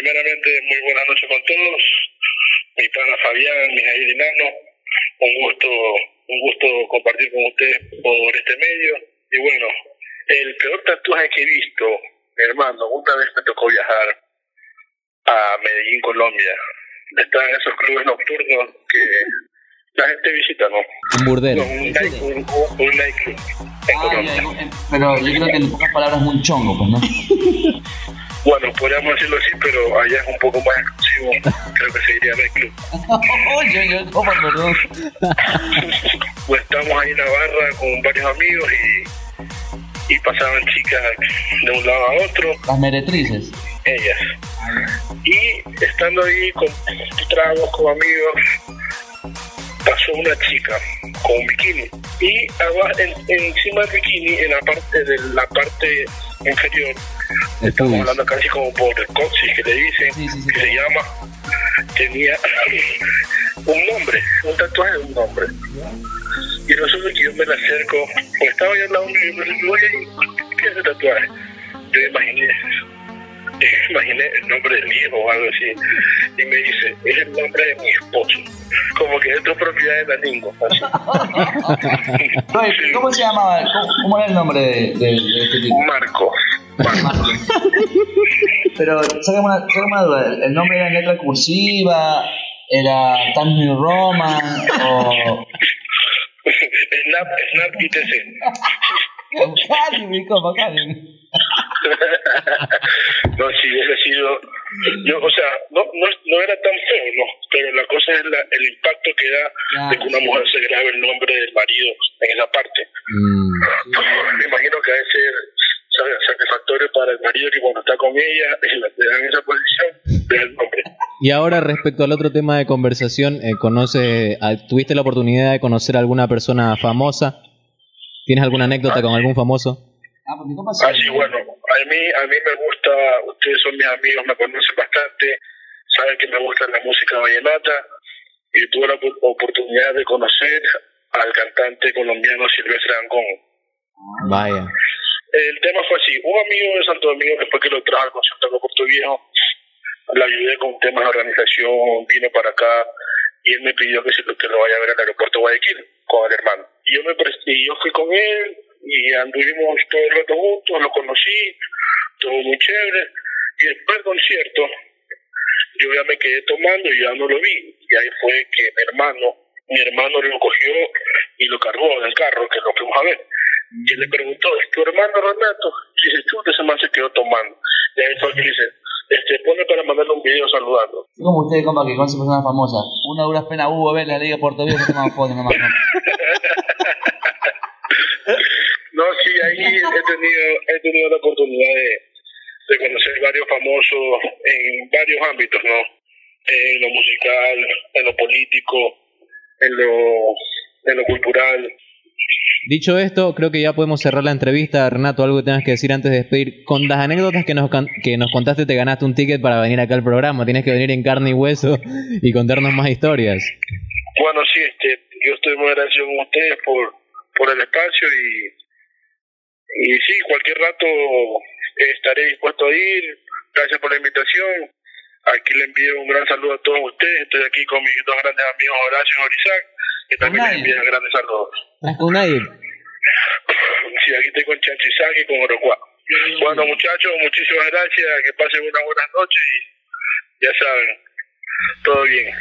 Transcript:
primeramente, muy buenas noches con todos. Mi pana Fabián, Mijail Dinano, un gusto, un gusto compartir con ustedes por este medio. Y bueno, el peor tatuaje que he visto, hermano, una vez me tocó viajar a Medellín, Colombia. Están esos clubes nocturnos que la gente visita, ¿no? Un burdero. No, un, night- un, un- un nightclub en Ah, Colombia. ya, pero yo creo que en pocas palabras es un chongo, pues, ¿no? Bueno, podríamos decirlo así, pero allá es un poco más exclusivo. Creo que se diría nightclub. Oye, yo, ¿cómo, perdón? Pues estamos ahí en la barra con varios amigos y, y pasaban chicas de un lado a otro, Las meretrices. ellas. Y estando ahí con tragos, con amigos, pasó una chica con un bikini. Y abajo, en- encima del bikini, en la parte de la parte inferior, estamos hablando casi como por el coxis que le dicen, Sí, sí, sí. que se llama, tenía un nombre, un tatuaje de un nombre. Y resulta que yo me la acerco, pues estaba yo al lado mío y me dice, oye, ¿qué es ese tatuaje? Yo imaginé, imaginé el nombre de mi hijo o algo así. Y me dice, es el nombre de mi esposo. Como que esto es propiedad de la. Así. Oye, ¿Cómo se llamaba? ¿Cómo, cómo era el nombre de, de- de este tipo? Marco. Marco. Pero, sácame una, sácame una duda. ¿El- ¿El nombre era en letra cursiva? ¿Era Times New Roman? ¿O.? Snap, Snap ITC. Cali, mi compa, Cali. No, si hubiese sido. Yo, o sea, no, no, no era tan feo, no. Pero la cosa es la, el impacto que da de que una mujer se grabe el nombre del marido en esa parte. Mm, Me imagino que debe ser sa- satisfactorio para el marido que cuando está con ella, le dan esa posición, vea el nombre. Y ahora respecto al otro tema de conversación, eh, conoce, ah, ¿tuviste la oportunidad de conocer a alguna persona famosa? ¿Tienes alguna anécdota con algún famoso? Ah, pues compa Ah, sí, bueno, a mí, a mí me gusta, ustedes son mis amigos, me conocen bastante, saben que me gusta la música vallenata y tuve la op- oportunidad de conocer al cantante colombiano Silvestre Dangond. Vaya. El tema fue así, un amigo de Santo Domingo, después que lo trajo al concierto de Puerto Viejo, le ayudé con temas de organización, vino para acá y él me pidió que, se, que lo vaya a ver al aeropuerto de Guayaquil con el hermano. Y yo, me y yo fui con él y anduvimos todo el rato juntos, lo conocí, todo muy chévere. Y después del concierto, yo ya me quedé tomando y ya no lo vi. Y ahí fue que mi hermano, mi hermano lo cogió y lo cargó en el carro, que lo fuimos a ver. Y él le preguntó, ¿es tu hermano Renato? Y dice, chuta, ese man se quedó tomando. Y ahí fue que le dice, este, pone para mandarle un video saludando. Como usted, compa, que conoce personas famosas. Una dura pena hubo ver la Liga de Puerto Viejo que más fotos nomás. Ahí he tenido, he tenido la oportunidad de, de conocer varios famosos en varios ámbitos, ¿no? En lo musical, en lo político, en lo, en lo cultural. Dicho esto, creo que ya podemos cerrar la entrevista. Renato, algo que tengas que decir antes de despedir. Con las anécdotas que nos, que nos contaste, te ganaste un ticket para venir acá al programa. Tienes que venir en carne y hueso y contarnos más historias. Bueno, sí, este, yo estoy muy agradecido con ustedes por, por el espacio y, y sí, cualquier rato eh, estaré dispuesto a ir. Gracias por la invitación. Aquí le envío un gran saludo a todos ustedes. Estoy aquí con mis dos grandes amigos Horacio y Orizac, que también les envían grandes saludos. ¿Estás con nadie? Sí, aquí estoy con Chanchizac y con Orocuá. Bueno, muchachos, muchísimas gracias. Que pasen unas buenas noches y ya saben, todo bien.